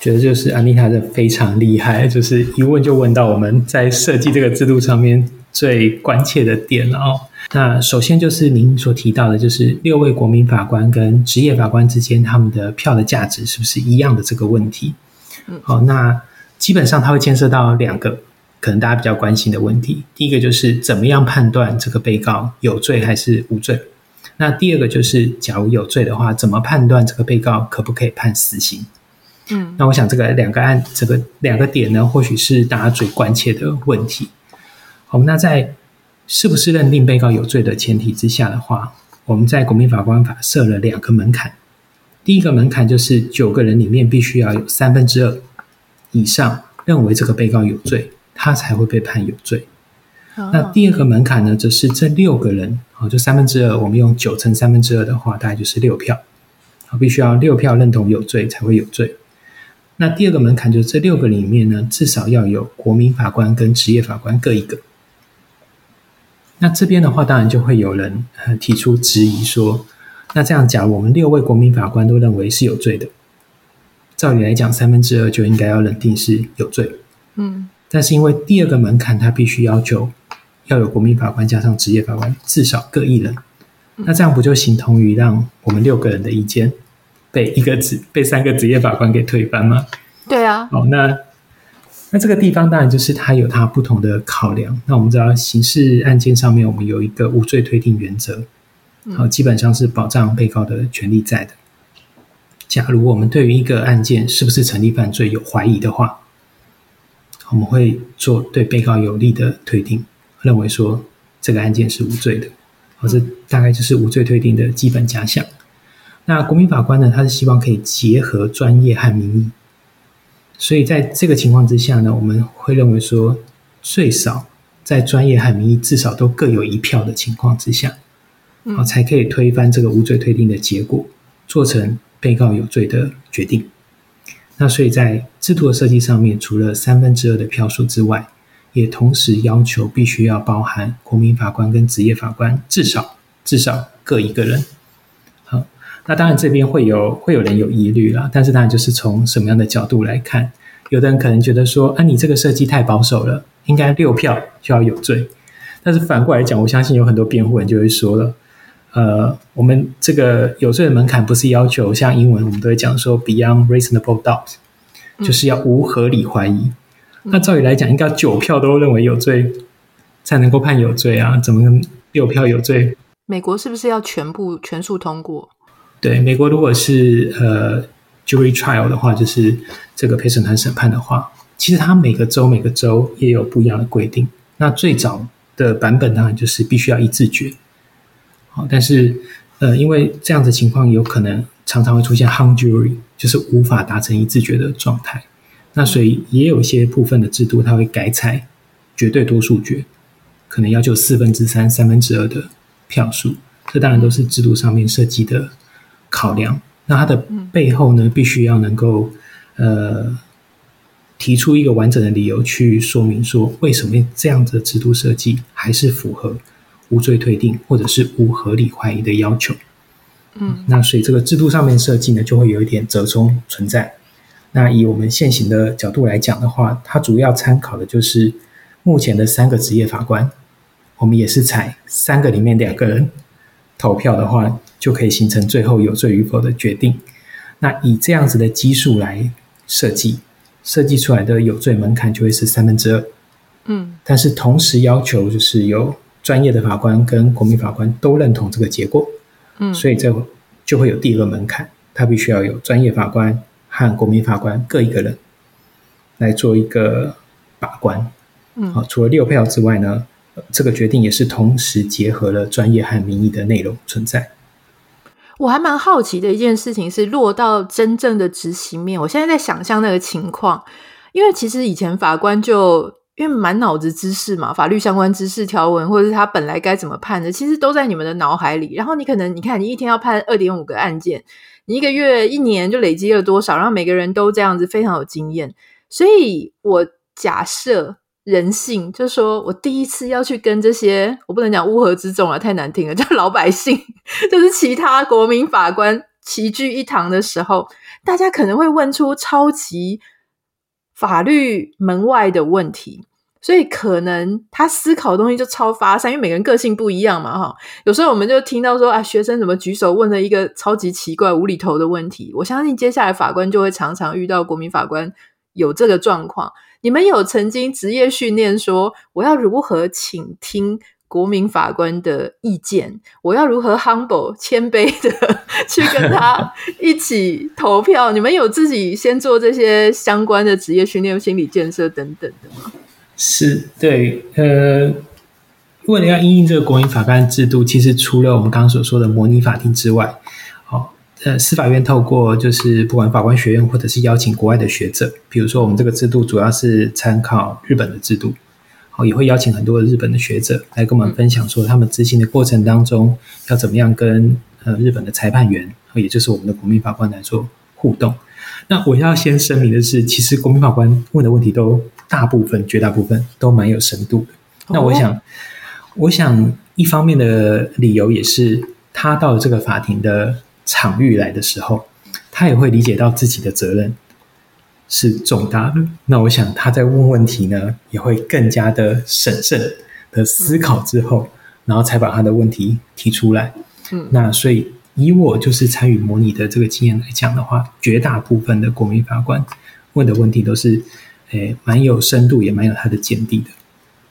觉得就是安妮塔的非常厉害，就是一问就问到我们在设计这个制度上面最关切的点哦。那首先就是您所提到的，就是六位国民法官跟职业法官之间他们的票的价值是不是一样的这个问题？嗯，好，那。基本上，它会牵涉到两个可能大家比较关心的问题。第一个就是怎么样判断这个被告有罪还是无罪？那第二个就是，假如有罪的话，怎么判断这个被告可不可以判死刑？嗯，那我想这个两个案，这个两个点呢，或许是大家最关切的问题。好，那在是不是认定被告有罪的前提之下的话，我们在国民法官法设了两个门槛。第一个门槛就是九个人里面必须要有三分之二。以上认为这个被告有罪，他才会被判有罪。Oh. 那第二个门槛呢，则是这六个人，好，就三分之二，我们用九乘三分之二的话，大概就是六票，好，必须要六票认同有罪才会有罪。那第二个门槛就是这六个里面呢，至少要有国民法官跟职业法官各一个。那这边的话，当然就会有人提出质疑说，那这样假如我们六位国民法官都认为是有罪的。照理来讲，三分之二就应该要认定是有罪。嗯，但是因为第二个门槛，它必须要求要有国民法官加上职业法官至少各一人。那这样不就形同于让我们六个人的意见被一个职被三个职业法官给推翻吗？对啊。好，那那这个地方当然就是它有它不同的考量。那我们知道刑事案件上面，我们有一个无罪推定原则，好，基本上是保障被告的权利在的。假如我们对于一个案件是不是成立犯罪有怀疑的话，我们会做对被告有利的推定，认为说这个案件是无罪的，好，这大概就是无罪推定的基本假想。那国民法官呢，他是希望可以结合专业和民意，所以在这个情况之下呢，我们会认为说最少在专业和民意至少都各有一票的情况之下，啊，才可以推翻这个无罪推定的结果，做成被告有罪的决定。那所以在制度的设计上面，除了三分之二的票数之外，也同时要求必须要包含国民法官跟职业法官至少至少各一个人。好，那当然这边会有会有人有疑虑啦，但是当然就是从什么样的角度来看，有的人可能觉得说，啊，你这个设计太保守了，应该六票就要有罪。但是反过来讲，我相信有很多辩护人就会说了，呃，我们这个有罪的门槛不是要求像英文我们都会讲说 beyond reasonable doubt，就是要无合理怀疑。那照理来讲，应该九票都认为有罪才能够判有罪啊？怎么六票有罪？美国是不是要全部全数通过？对，美国如果是呃 jury trial 的话，就是这个陪审团审判的话，其实它每个州每个州也有不一样的规定。那最早的版本当然就是必须要一致决。好，但是呃，因为这样子情况有可能常常会出现 hung jury，就是无法达成一致决的状态。那所以也有一些部分的制度，它会改采绝对多数决，可能要求四分之三、三分之二的票数。这当然都是制度上面设计的考量。那它的背后呢，必须要能够呃提出一个完整的理由去说明说，为什么这样子的制度设计还是符合无罪推定或者是无合理怀疑的要求。嗯，那所以这个制度上面设计呢，就会有一点折中存在。那以我们现行的角度来讲的话，它主要参考的就是目前的三个职业法官，我们也是采三个里面两个人投票的话，就可以形成最后有罪与否的决定。那以这样子的基数来设计，设计出来的有罪门槛就会是三分之二。嗯，但是同时要求就是有专业的法官跟国民法官都认同这个结果。嗯，所以这就会有第二个门槛，他必须要有专业法官。和国民法官各一个人来做一个把关，嗯，好，除了六票之外呢，这个决定也是同时结合了专业和民意的内容存在。我还蛮好奇的一件事情是，落到真正的执行面，我现在在想象那个情况，因为其实以前法官就因为满脑子知识嘛，法律相关知识条文，或者是他本来该怎么判的，其实都在你们的脑海里。然后你可能你看，你一天要判二点五个案件。你一个月、一年就累积了多少？然后每个人都这样子，非常有经验。所以我假设人性，就是说我第一次要去跟这些，我不能讲乌合之众啊，太难听了，<laughs> 叫老百姓，就是其他国民法官齐聚一堂的时候，大家可能会问出超级法律门外的问题。所以可能他思考的东西就超发散，因为每个人个性不一样嘛，哈。有时候我们就听到说啊，学生怎么举手问了一个超级奇怪、无厘头的问题。我相信接下来法官就会常常遇到国民法官有这个状况。你们有曾经职业训练说，我要如何倾听国民法官的意见？我要如何 humble 谦卑的 <laughs> 去跟他一起投票？你们有自己先做这些相关的职业训练、心理建设等等的吗？是对，呃，为了要应应这个国民法官制度，其实除了我们刚刚所说的模拟法庭之外，好，呃，司法院透过就是不管法官学院或者是邀请国外的学者，比如说我们这个制度主要是参考日本的制度，好，也会邀请很多的日本的学者来跟我们分享说他们执行的过程当中要怎么样跟呃日本的裁判员，也就是我们的国民法官来做互动。那我要先声明的是，其实国民法官问的问题都。大部分、绝大部分都蛮有深度的。那我想，我想一方面的理由也是，他到这个法庭的场域来的时候，他也会理解到自己的责任是重大的。那我想他在问问题呢，也会更加的审慎的思考之后，然后才把他的问题提出来。嗯，那所以以我就是参与模拟的这个经验来讲的话，绝大部分的国民法官问的问题都是。诶，蛮有深度，也蛮有他的见地的。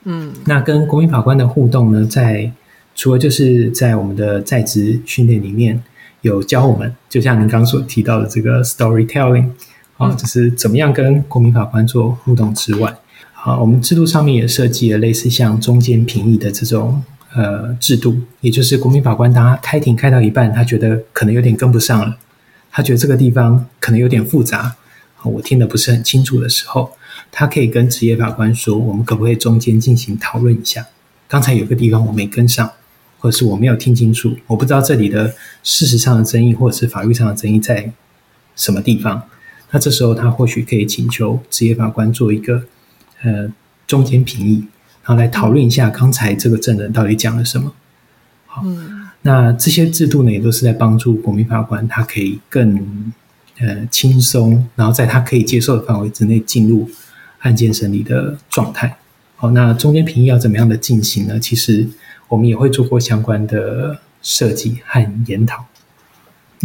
嗯，那跟国民法官的互动呢，在除了就是在我们的在职训练里面有教我们，就像您刚刚所提到的这个 storytelling，啊，就是怎么样跟国民法官做互动之外，啊，我们制度上面也设计了类似像中间评议的这种呃制度，也就是国民法官当他开庭开到一半，他觉得可能有点跟不上了，他觉得这个地方可能有点复杂，我听得不是很清楚的时候。他可以跟职业法官说，我们可不可以中间进行讨论一下？刚才有个地方我没跟上，或者是我没有听清楚，我不知道这里的事实上的争议或者是法律上的争议在什么地方。那这时候他或许可以请求职业法官做一个呃中间评议，然后来讨论一下刚才这个证人到底讲了什么。好，嗯、那这些制度呢，也都是在帮助国民法官，他可以更呃轻松，然后在他可以接受的范围之内进入案件审理的状态。好，那中间评议要怎么样的进行呢？其实我们也会做过相关的设计和研讨。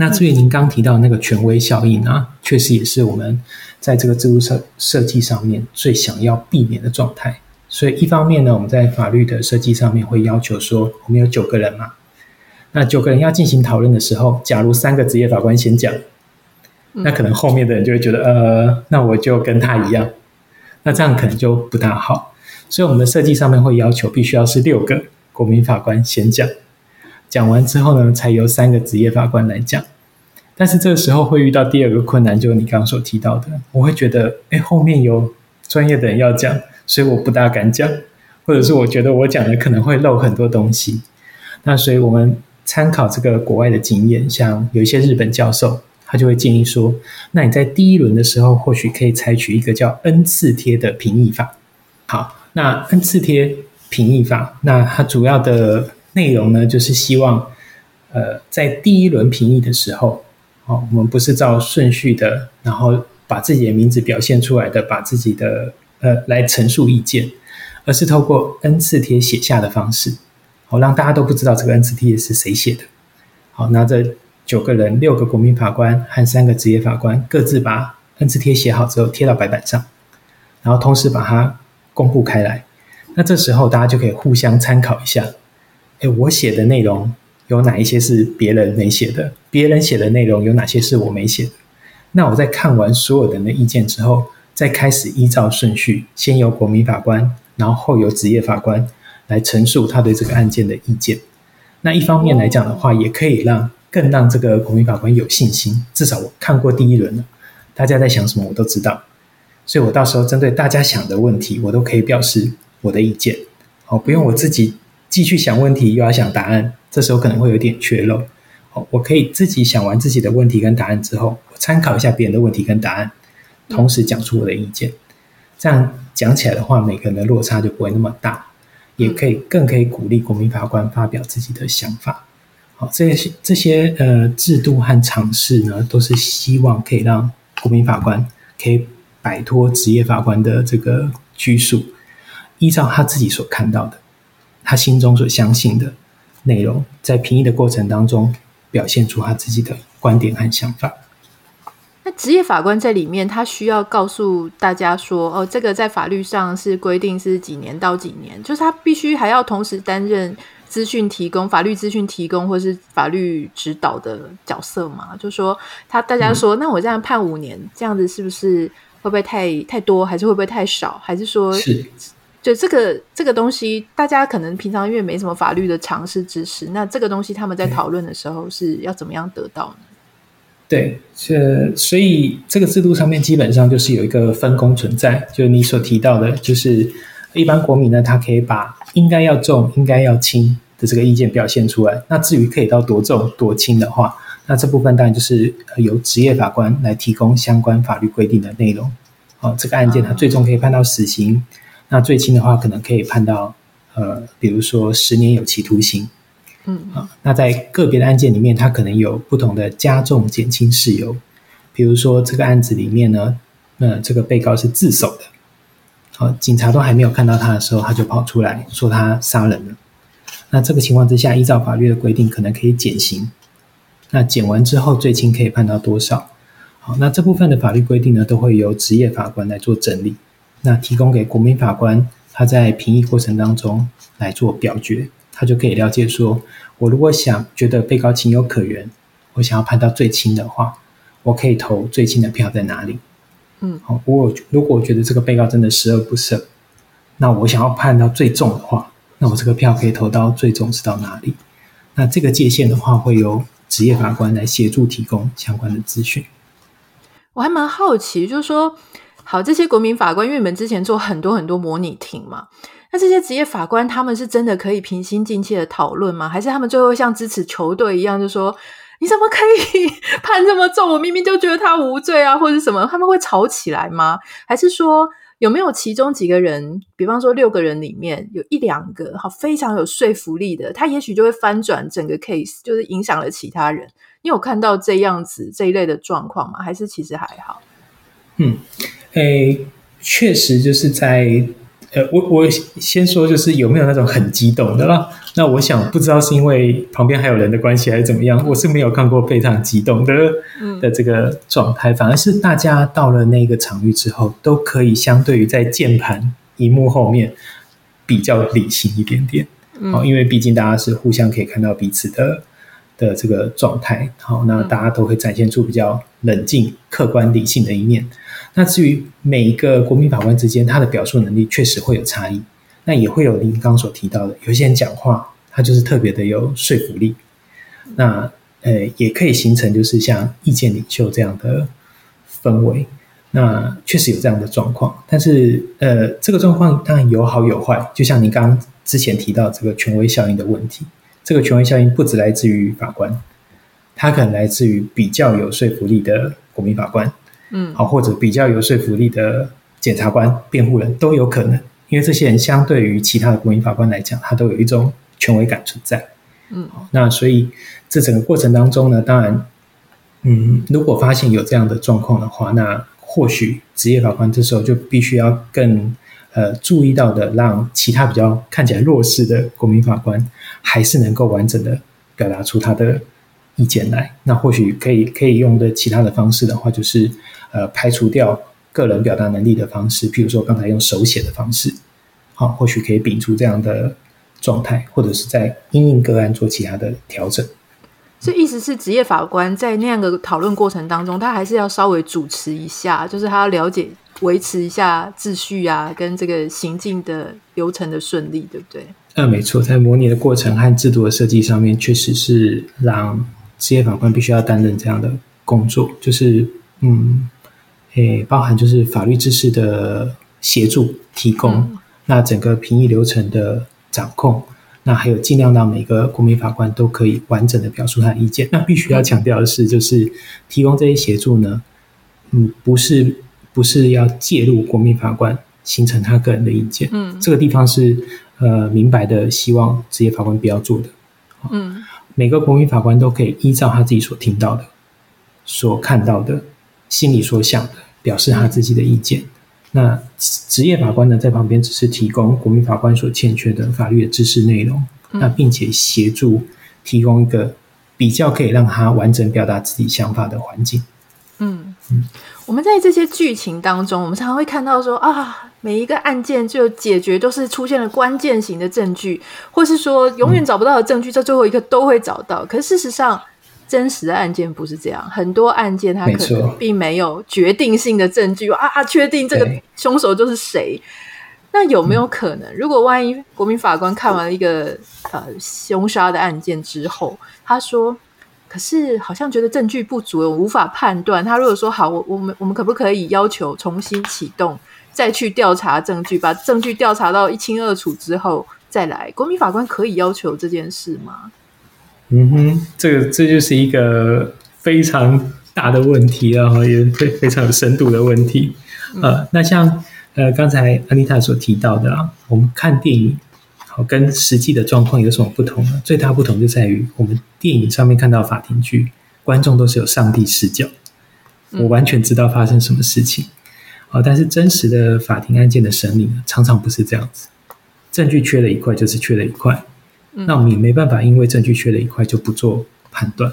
那至于您刚提到那个权威效应啊，确实也是我们在这个制度设设计上面最想要避免的状态。所以一方面呢，我们在法律的设计上面会要求说，我们有九个人嘛，那九个人要进行讨论的时候，假如三个职业法官先讲，那可能后面的人就会觉得，呃，那我就跟他一样，那这样可能就不大好。所以我们的设计上面会要求，必须要是六个国民法官先讲。讲完之后呢，才由三个职业法官来讲。但是这个时候会遇到第二个困难，就是你刚刚所提到的，我会觉得，哎，后面有专业的人要讲，所以我不大敢讲，或者是我觉得我讲的可能会漏很多东西。那所以我们参考这个国外的经验，像有一些日本教授，他就会建议说，那你在第一轮的时候，或许可以采取一个叫 N 次贴的评议法。好，那 N 次贴评议法，那它主要的。内容呢，就是希望，呃，在第一轮评议的时候，哦，我们不是照顺序的，然后把自己的名字表现出来的，把自己的呃来陈述意见，而是透过 N 次贴写下的方式，好，让大家都不知道这个 N 次贴是谁写的。好，那这九个人，六个国民法官和三个职业法官，各自把 N 次贴写好之后贴到白板上，然后同时把它公布开来。那这时候大家就可以互相参考一下。哎，我写的内容有哪一些是别人没写的？别人写的内容有哪些是我没写的？那我在看完所有人的意见之后，再开始依照顺序，先由国民法官，然后后由职业法官来陈述他对这个案件的意见。那一方面来讲的话，也可以让更让这个国民法官有信心，至少我看过第一轮了，大家在想什么我都知道，所以我到时候针对大家想的问题，我都可以表示我的意见。好，不用我自己。继续想问题，又要想答案，这时候可能会有点缺漏。好，我可以自己想完自己的问题跟答案之后，我参考一下别人的问题跟答案，同时讲出我的意见。这样讲起来的话，每个人的落差就不会那么大，也可以更可以鼓励国民法官发表自己的想法。好，这些这些呃制度和尝试呢，都是希望可以让国民法官可以摆脱职业法官的这个拘束，依照他自己所看到的。他心中所相信的内容，在评议的过程当中表现出他自己的观点和想法。那职业法官在里面，他需要告诉大家说：“哦，这个在法律上是规定是几年到几年，就是他必须还要同时担任资讯提供、法律资讯提供或是法律指导的角色嘛？”就说他大家说：“嗯、那我这样判五年，这样子是不是会不会太太多，还是会不会太少？还是说是？”就这个这个东西，大家可能平常因为没什么法律的常识知识，那这个东西他们在讨论的时候是要怎么样得到呢？对，这所以这个制度上面基本上就是有一个分工存在，就是你所提到的，就是一般国民呢，他可以把应该要重、应该要轻的这个意见表现出来。那至于可以到多重、多轻的话，那这部分当然就是由职业法官来提供相关法律规定的内容。哦，这个案件它最终可以判到死刑。那最轻的话，可能可以判到，呃，比如说十年有期徒刑，嗯啊，那在个别的案件里面，它可能有不同的加重、减轻事由。比如说这个案子里面呢，那这个被告是自首的，好，警察都还没有看到他的时候，他就跑出来说他杀人了。那这个情况之下，依照法律的规定，可能可以减刑。那减完之后，最轻可以判到多少？好，那这部分的法律规定呢，都会由职业法官来做整理。那提供给国民法官，他在评议过程当中来做表决，他就可以了解说，我如果想觉得被告情有可原，我想要判到最轻的话，我可以投最轻的票在哪里？嗯，好，我如果我觉得这个被告真的十恶不赦，那我想要判到最重的话，那我这个票可以投到最重是到哪里？那这个界限的话，会由职业法官来协助提供相关的资讯。我还蛮好奇，就是说。好，这些国民法官，因为你们之前做很多很多模拟庭嘛，那这些职业法官他们是真的可以平心静气的讨论吗？还是他们最后像支持球队一样，就说你怎么可以 <laughs> 判这么重？我明明就觉得他无罪啊，或者什么？他们会吵起来吗？还是说？有没有其中几个人，比方说六个人里面有一两个好非常有说服力的，他也许就会翻转整个 case，就是影响了其他人。你有看到这样子这一类的状况吗？还是其实还好？嗯，诶，确实就是在。呃，我我先说，就是有没有那种很激动的啦？那我想不知道是因为旁边还有人的关系，还是怎么样？我是没有看过非常激动的的这个状态，反而是大家到了那个场域之后，都可以相对于在键盘荧幕后面比较理性一点点。哦，因为毕竟大家是互相可以看到彼此的的这个状态，好，那大家都会展现出比较冷静、客观、理性的一面。那至于每一个国民法官之间，他的表述能力确实会有差异。那也会有您刚刚所提到的，有些人讲话他就是特别的有说服力。那呃，也可以形成就是像意见领袖这样的氛围。那确实有这样的状况，但是呃，这个状况当然有好有坏。就像您刚刚之前提到这个权威效应的问题，这个权威效应不只来自于法官，它可能来自于比较有说服力的国民法官。嗯，好，或者比较有说服力的检察官、辩护人都有可能，因为这些人相对于其他的国民法官来讲，他都有一种权威感存在。嗯，那所以这整个过程当中呢，当然，嗯，如果发现有这样的状况的话，那或许职业法官这时候就必须要更呃注意到的，让其他比较看起来弱势的国民法官，还是能够完整的表达出他的意见来。那或许可以可以用的其他的方式的话，就是。呃，排除掉个人表达能力的方式，譬如说刚才用手写的方式，好，或许可以摒除这样的状态，或者是在因应个案做其他的调整。所以意思是，职业法官在那样的讨论过程当中，他还是要稍微主持一下，就是他要了解、维持一下秩序啊，跟这个行进的流程的顺利，对不对？呃，没错，在模拟的过程和制度的设计上面，确实是让职业法官必须要担任这样的工作，就是嗯。诶，包含就是法律知识的协助提供，嗯、那整个评议流程的掌控，那还有尽量让每个国民法官都可以完整的表述他的意见。那必须要强调的是，就是提供这些协助呢，嗯，不是不是要介入国民法官形成他个人的意见，嗯，这个地方是呃明白的，希望职业法官不要做的。嗯，每个国民法官都可以依照他自己所听到的、所看到的、心里所想的。表示他自己的意见。那职业法官呢，在旁边只是提供国民法官所欠缺的法律的知识内容，那并且协助提供一个比较可以让他完整表达自己想法的环境。嗯嗯，我们在这些剧情当中，我们常常会看到说啊，每一个案件就解决都是出现了关键型的证据，或是说永远找不到的证据，在最后一刻都会找到。可是事实上，真实的案件不是这样，很多案件他可能并没有决定性的证据啊，确定这个凶手就是谁。那有没有可能，如果万一国民法官看完了一个呃凶杀的案件之后，他说，可是好像觉得证据不足，我无法判断。他如果说好，我我们我们可不可以要求重新启动，再去调查证据，把证据调查到一清二楚之后再来？国民法官可以要求这件事吗？嗯哼，这个这就是一个非常大的问题啊，也非非常有深度的问题。呃，那像呃刚才安妮塔所提到的啊，我们看电影，好跟实际的状况有什么不同呢？最大不同就在于我们电影上面看到法庭剧，观众都是有上帝视角，我完全知道发生什么事情。啊，但是真实的法庭案件的审理呢，常常不是这样子，证据缺了一块就是缺了一块。那我们也没办法，因为证据缺了一块就不做判断。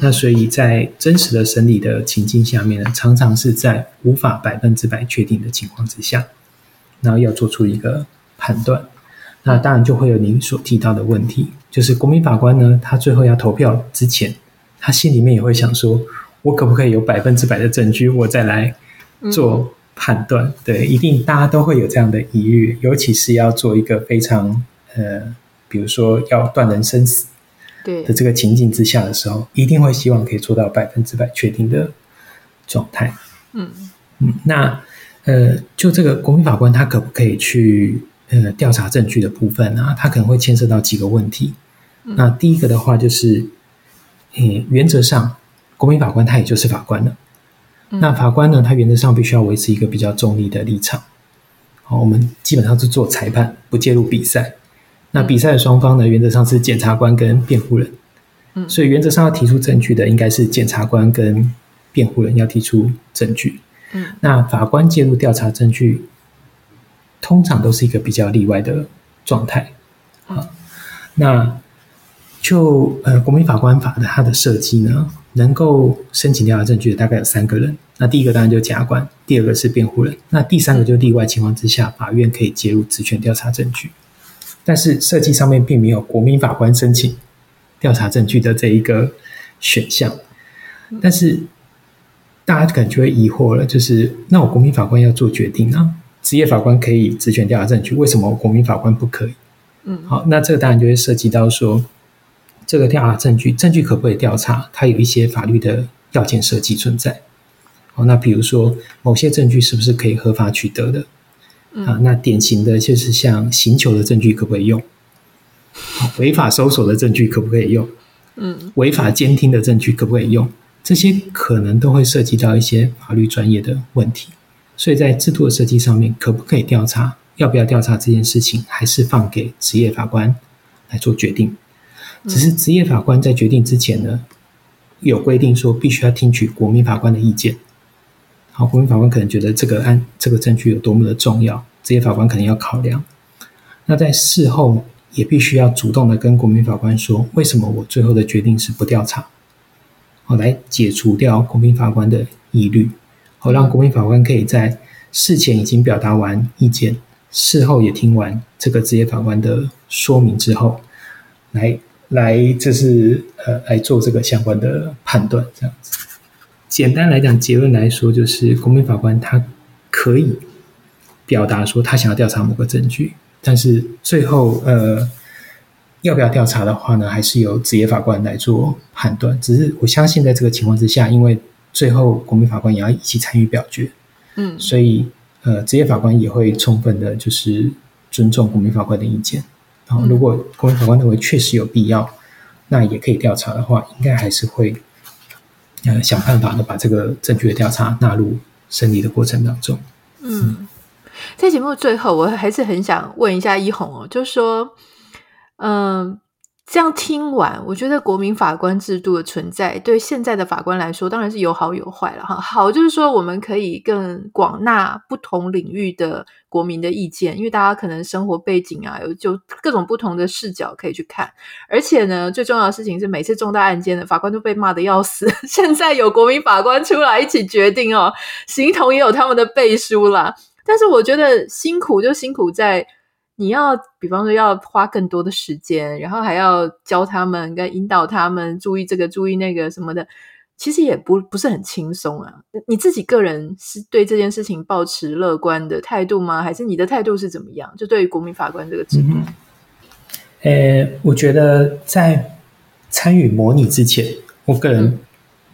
那所以在真实的审理的情境下面呢，常常是在无法百分之百确定的情况之下，然后要做出一个判断。那当然就会有您所提到的问题，就是国民法官呢，他最后要投票之前，他心里面也会想说，我可不可以有百分之百的证据，我再来做判断？对，一定大家都会有这样的疑虑，尤其是要做一个非常呃。比如说要断人生死，对的这个情境之下的时候，一定会希望可以做到百分之百确定的状态。嗯嗯，那呃，就这个国民法官他可不可以去呃调查证据的部分啊？他可能会牵涉到几个问题。嗯、那第一个的话就是，呃，原则上国民法官他也就是法官了。嗯、那法官呢，他原则上必须要维持一个比较中立的立场。好，我们基本上是做裁判，不介入比赛。那比赛的双方呢，原则上是检察官跟辩护人。嗯，所以原则上要提出证据的，应该是检察官跟辩护人要提出证据。嗯，那法官介入调查证据，通常都是一个比较例外的状态。好，那就呃，国民法官法的它的设计呢，能够申请调查证据的大概有三个人。那第一个当然就是检察官，第二个是辩护人，那第三个就例外情况之下，法院可以介入职权调查证据。但是设计上面并没有国民法官申请调查证据的这一个选项。但是大家可能就会疑惑了，就是那我国民法官要做决定呢？职业法官可以职权调查证据，为什么我国民法官不可以？嗯，好，那这个当然就会涉及到说，这个调查证据，证据可不可以调查？它有一些法律的要件设计存在。哦，那比如说某些证据是不是可以合法取得的？嗯、啊，那典型的就是像刑求的证据可不可以用？违法搜索的证据可不可以用？嗯，违法监听的证据可不可以用？这些可能都会涉及到一些法律专业的问题，所以在制度的设计上面，可不可以调查？要不要调查这件事情，还是放给职业法官来做决定？只是职业法官在决定之前呢，有规定说必须要听取国民法官的意见。好，国民法官可能觉得这个案这个证据有多么的重要，职业法官可能要考量。那在事后也必须要主动的跟国民法官说，为什么我最后的决定是不调查？好，来解除掉国民法官的疑虑，好，让国民法官可以在事前已经表达完意见，事后也听完这个职业法官的说明之后，来来，这是呃来做这个相关的判断，这样子。简单来讲，结论来说，就是国民法官他可以表达说他想要调查某个证据，但是最后呃要不要调查的话呢，还是由职业法官来做判断。只是我相信，在这个情况之下，因为最后国民法官也要一起参与表决，嗯，所以呃职业法官也会充分的，就是尊重国民法官的意见。然后，如果国民法官认为确实有必要，那也可以调查的话，应该还是会。呃，想办法的把这个证据的调查纳入审理的过程当中。嗯，在节目最后，我还是很想问一下一红哦，就是说，嗯、呃。这样听完，我觉得国民法官制度的存在，对现在的法官来说，当然是有好有坏了哈。好就是说，我们可以更广纳不同领域的国民的意见，因为大家可能生活背景啊，有就各种不同的视角可以去看。而且呢，最重要的事情是，每次重大案件的法官都被骂得要死，<laughs> 现在有国民法官出来一起决定哦，形同也有他们的背书啦。但是我觉得辛苦就辛苦在。你要，比方说要花更多的时间，然后还要教他们，跟引导他们注意这个、注意那个什么的，其实也不不是很轻松啊。你自己个人是对这件事情抱持乐观的态度吗？还是你的态度是怎么样？就对于国民法官这个制度，呃，我觉得在参与模拟之前，我个人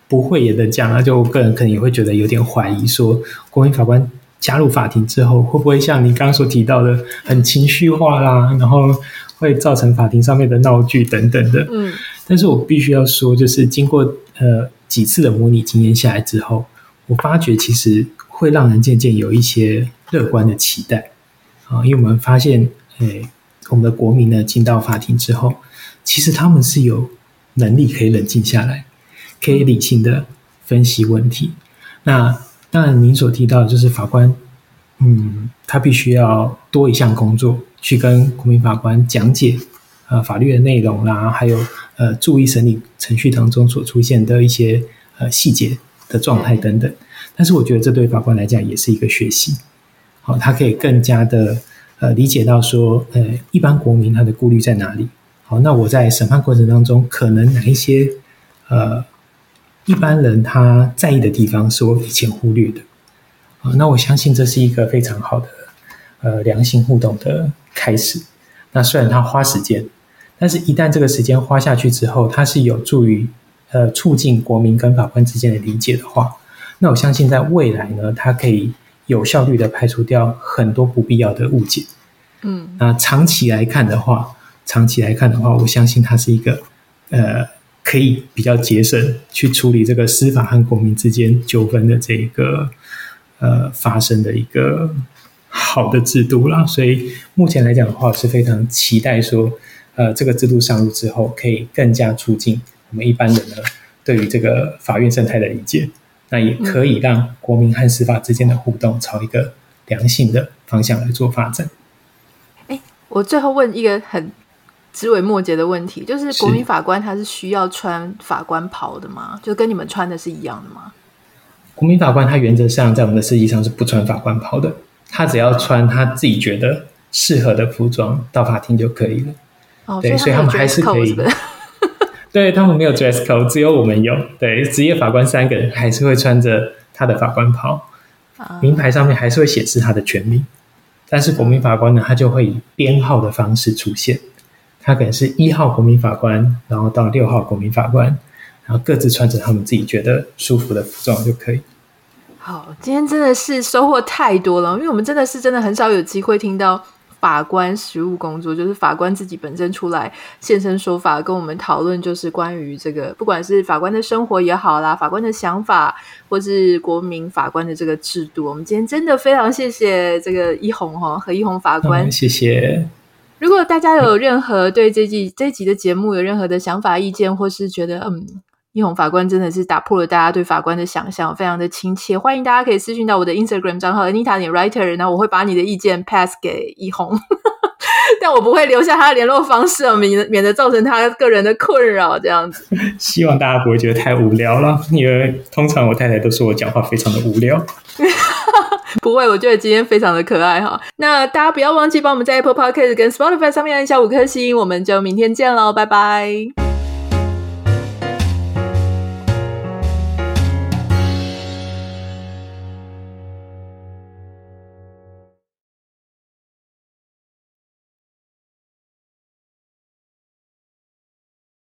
不会也能讲啊。就我个人可能也会觉得有点怀疑，说国民法官。加入法庭之后，会不会像你刚刚所提到的，很情绪化啦，然后会造成法庭上面的闹剧等等的？嗯，但是我必须要说，就是经过呃几次的模拟经验下来之后，我发觉其实会让人渐渐有一些乐观的期待啊，因为我们发现，诶，我们的国民呢进到法庭之后，其实他们是有能力可以冷静下来，可以理性的分析问题。那当然，您所提到的就是法官，嗯，他必须要多一项工作，去跟国民法官讲解，呃，法律的内容啦，还有呃，注意审理程序当中所出现的一些呃细节的状态等等。但是，我觉得这对法官来讲也是一个学习，好，他可以更加的呃理解到说，呃，一般国民他的顾虑在哪里。好，那我在审判过程当中，可能哪一些呃。一般人他在意的地方是我以前忽略的啊，那我相信这是一个非常好的呃良性互动的开始。那虽然他花时间，但是一旦这个时间花下去之后，它是有助于呃促进国民跟法官之间的理解的话，那我相信在未来呢，它可以有效率的排除掉很多不必要的误解。嗯，那长期来看的话，长期来看的话，我相信它是一个呃，可以比较节省去处理这个司法和国民之间纠纷的这个呃发生的一个好的制度啦。所以目前来讲的话，是非常期待说，呃，这个制度上路之后，可以更加促进我们一般人呢对于这个法院生态的理解，那也可以让国民和司法之间的互动朝一个良性的方向来做发展。哎，我最后问一个很枝微末节的问题，就是国民法官他是需要穿法官袍的吗？就跟你们穿的是一样的吗？国民法官他原则上在我们的设计上是不穿法官袍的，他只要穿他自己觉得适合的服装到法庭就可以了。哦，对，所以他们还是可以。<laughs> 对，他们没有 dress code，只有我们有。对，职业法官三个人还是会穿着他的法官袍，名牌上面还是会显示他的全名。但是国民法官呢，他就会以编号的方式出现，他可能是一号国民法官，然后到六号国民法官，然后各自穿着他们自己觉得舒服的服装就可以。好，今天真的是收获太多了，因为我们真的是真的很少有机会听到。法官实务工作，就是法官自己本身出来现身说法，跟我们讨论，就是关于这个，不管是法官的生活也好啦，法官的想法，或是国民法官的这个制度。我们今天真的非常谢谢这个一红哈和一红法官，嗯，谢谢。如果大家有任何对这季这集的节目有任何的想法、意见，或是觉得嗯。一红法官真的是打破了大家对法官的想象，非常的亲切。欢迎大家可以私讯到我的 Instagram 账号 Anita 点 Writer，然后我会把你的意见 pass 给一红，<laughs> 但我不会留下他的联络方式，免免得造成他个人的困扰。这样子，希望大家不会觉得太无聊了，因为通常我太太都说我讲话非常的无聊。<laughs> <laughs> 不会，我觉得今天非常的可爱哈。那大家不要忘记帮我们在 Apple Podcast 跟 Spotify 上面按下五颗星，我们就明天见喽，拜拜。